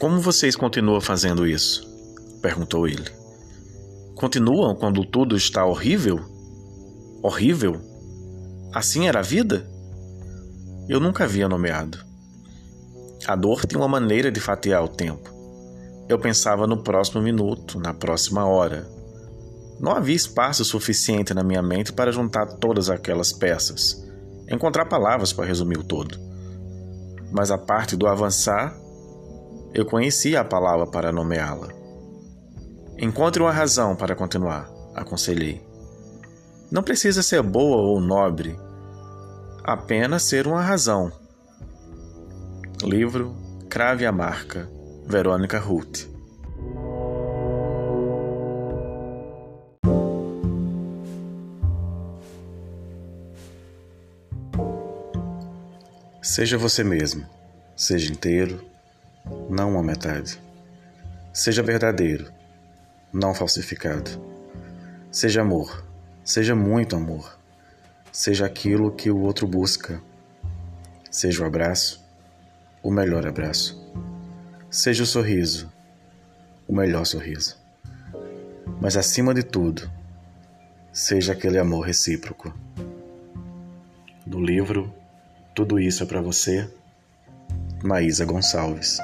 Como vocês continuam fazendo isso? perguntou ele. Continuam quando tudo está horrível? Horrível? Assim era a vida? Eu nunca havia nomeado. A dor tem uma maneira de fatiar o tempo. Eu pensava no próximo minuto, na próxima hora. Não havia espaço suficiente na minha mente para juntar todas aquelas peças, encontrar palavras para resumir o todo. Mas a parte do avançar, eu conhecia a palavra para nomeá-la. Encontre uma razão para continuar, aconselhei. Não precisa ser boa ou nobre, apenas ser uma razão. Livro Crave a Marca, Verônica Ruth. Seja você mesmo, seja inteiro, não uma metade. Seja verdadeiro não falsificado. Seja amor, seja muito amor. Seja aquilo que o outro busca. Seja o abraço, o melhor abraço. Seja o sorriso, o melhor sorriso. Mas acima de tudo, seja aquele amor recíproco. Do livro Tudo Isso é para Você, Maísa Gonçalves.